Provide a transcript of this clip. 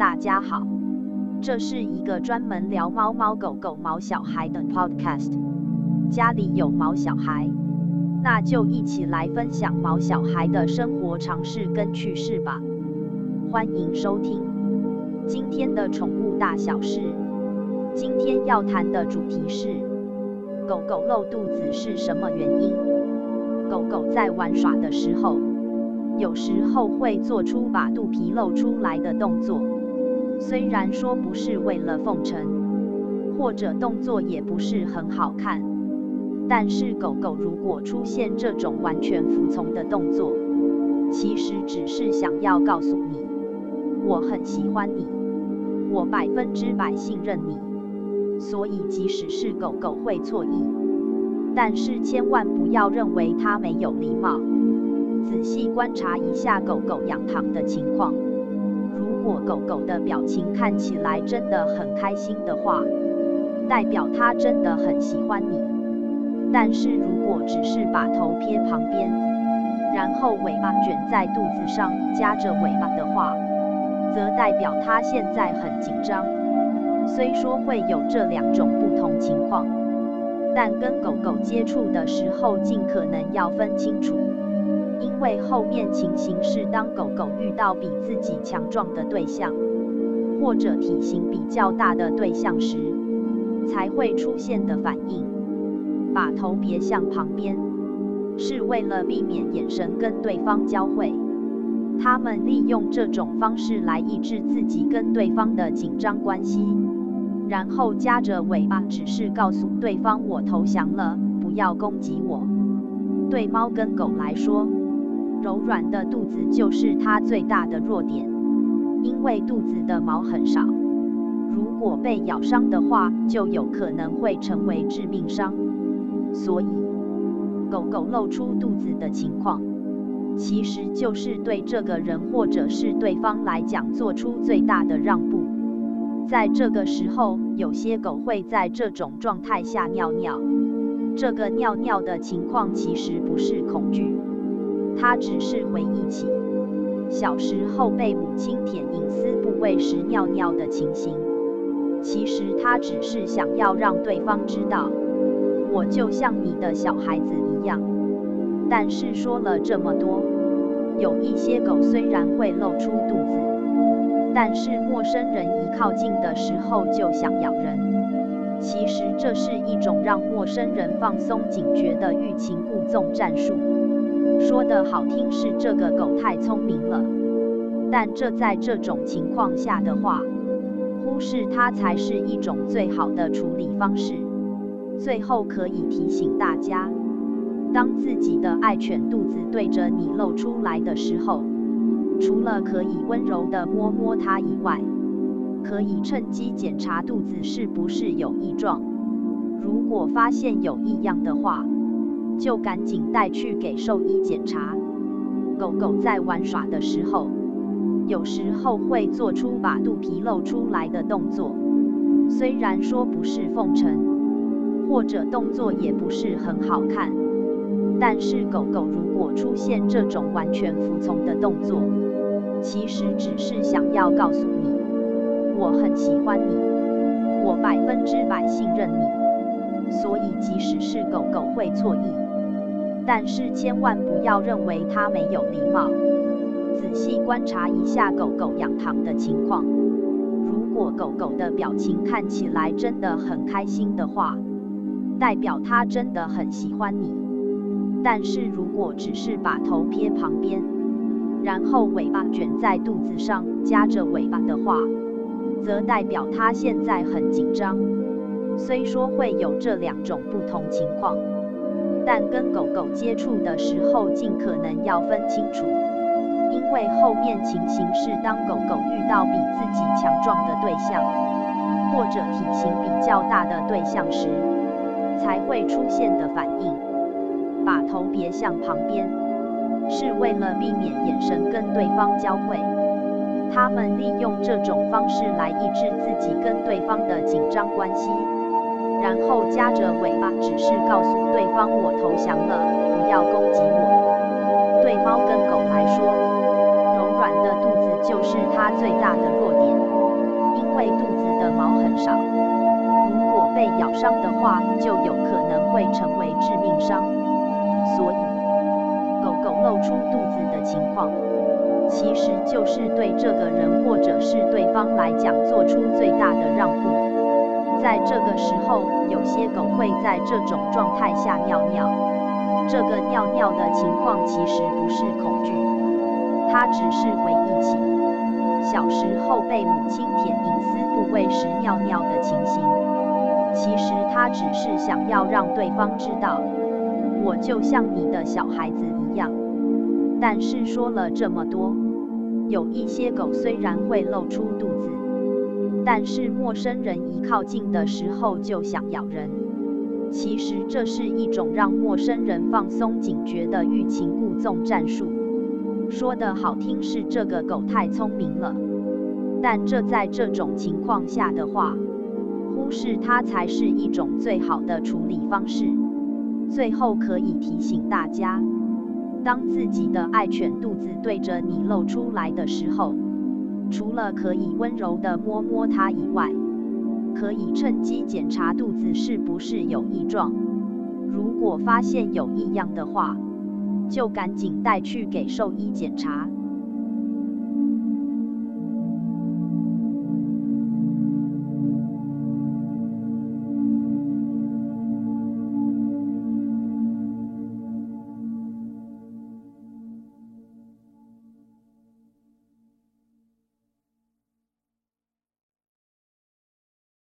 大家好，这是一个专门聊猫猫狗狗、毛小孩的 podcast。家里有毛小孩，那就一起来分享毛小孩的生活常识跟趣事吧。欢迎收听今天的宠物大小事。今天要谈的主题是狗狗露肚子是什么原因？狗狗在玩耍的时候，有时候会做出把肚皮露出来的动作。虽然说不是为了奉承，或者动作也不是很好看，但是狗狗如果出现这种完全服从的动作，其实只是想要告诉你，我很喜欢你，我百分之百信任你。所以即使是狗狗会错意，但是千万不要认为它没有礼貌。仔细观察一下狗狗仰躺的情况。如果狗狗的表情看起来真的很开心的话，代表它真的很喜欢你。但是如果只是把头撇旁边，然后尾巴卷在肚子上夹着尾巴的话，则代表它现在很紧张。虽说会有这两种不同情况，但跟狗狗接触的时候，尽可能要分清楚。因为后面情形是当狗狗遇到比自己强壮的对象，或者体型比较大的对象时，才会出现的反应。把头别向旁边，是为了避免眼神跟对方交汇。他们利用这种方式来抑制自己跟对方的紧张关系，然后夹着尾巴，只是告诉对方我投降了，不要攻击我。对猫跟狗来说，柔软的肚子就是它最大的弱点，因为肚子的毛很少，如果被咬伤的话，就有可能会成为致命伤。所以，狗狗露出肚子的情况，其实就是对这个人或者是对方来讲做出最大的让步。在这个时候，有些狗会在这种状态下尿尿，这个尿尿的情况其实不是恐惧。他只是回忆起小时候被母亲舔隐私部位时尿尿的情形。其实他只是想要让对方知道，我就像你的小孩子一样。但是说了这么多，有一些狗虽然会露出肚子，但是陌生人一靠近的时候就想咬人。其实这是一种让陌生人放松警觉的欲擒故纵战术。说的好听是这个狗太聪明了，但这在这种情况下的话，忽视它才是一种最好的处理方式。最后可以提醒大家，当自己的爱犬肚子对着你露出来的时候，除了可以温柔的摸摸它以外，可以趁机检查肚子是不是有异状。如果发现有异样的话，就赶紧带去给兽医检查。狗狗在玩耍的时候，有时候会做出把肚皮露出来的动作。虽然说不是奉承，或者动作也不是很好看，但是狗狗如果出现这种完全服从的动作，其实只是想要告诉你，我很喜欢你，我百分之百信任你。所以即使是狗狗会错意。但是千万不要认为它没有礼貌。仔细观察一下狗狗仰躺的情况，如果狗狗的表情看起来真的很开心的话，代表它真的很喜欢你。但是如果只是把头撇旁边，然后尾巴卷在肚子上夹着尾巴的话，则代表它现在很紧张。虽说会有这两种不同情况。但跟狗狗接触的时候，尽可能要分清楚，因为后面情形是当狗狗遇到比自己强壮的对象，或者体型比较大的对象时，才会出现的反应。把头别向旁边，是为了避免眼神跟对方交汇。他们利用这种方式来抑制自己跟对方的紧张关系。然后夹着尾巴，只是告诉对方我投降了，不要攻击我。对猫跟狗来说，柔软的肚子就是它最大的弱点，因为肚子的毛很少，如果被咬伤的话，就有可能会成为致命伤。所以，狗狗露出肚子的情况，其实就是对这个人或者是对方来讲做出最大的让步。这个时候，有些狗会在这种状态下尿尿。这个尿尿的情况其实不是恐惧，它只是回忆起小时候被母亲舔隐私部位时尿尿的情形。其实它只是想要让对方知道，我就像你的小孩子一样。但是说了这么多，有一些狗虽然会露出肚子，但是陌生人一靠近的时候就想咬人。其实这是一种让陌生人放松警觉的欲擒故纵战术。说的好听是这个狗太聪明了，但这在这种情况下的话，忽视它才是一种最好的处理方式。最后可以提醒大家，当自己的爱犬肚子对着你露出来的时候，除了可以温柔地摸摸它以外，可以趁机检查肚子是不是有异状，如果发现有异样的话，就赶紧带去给兽医检查。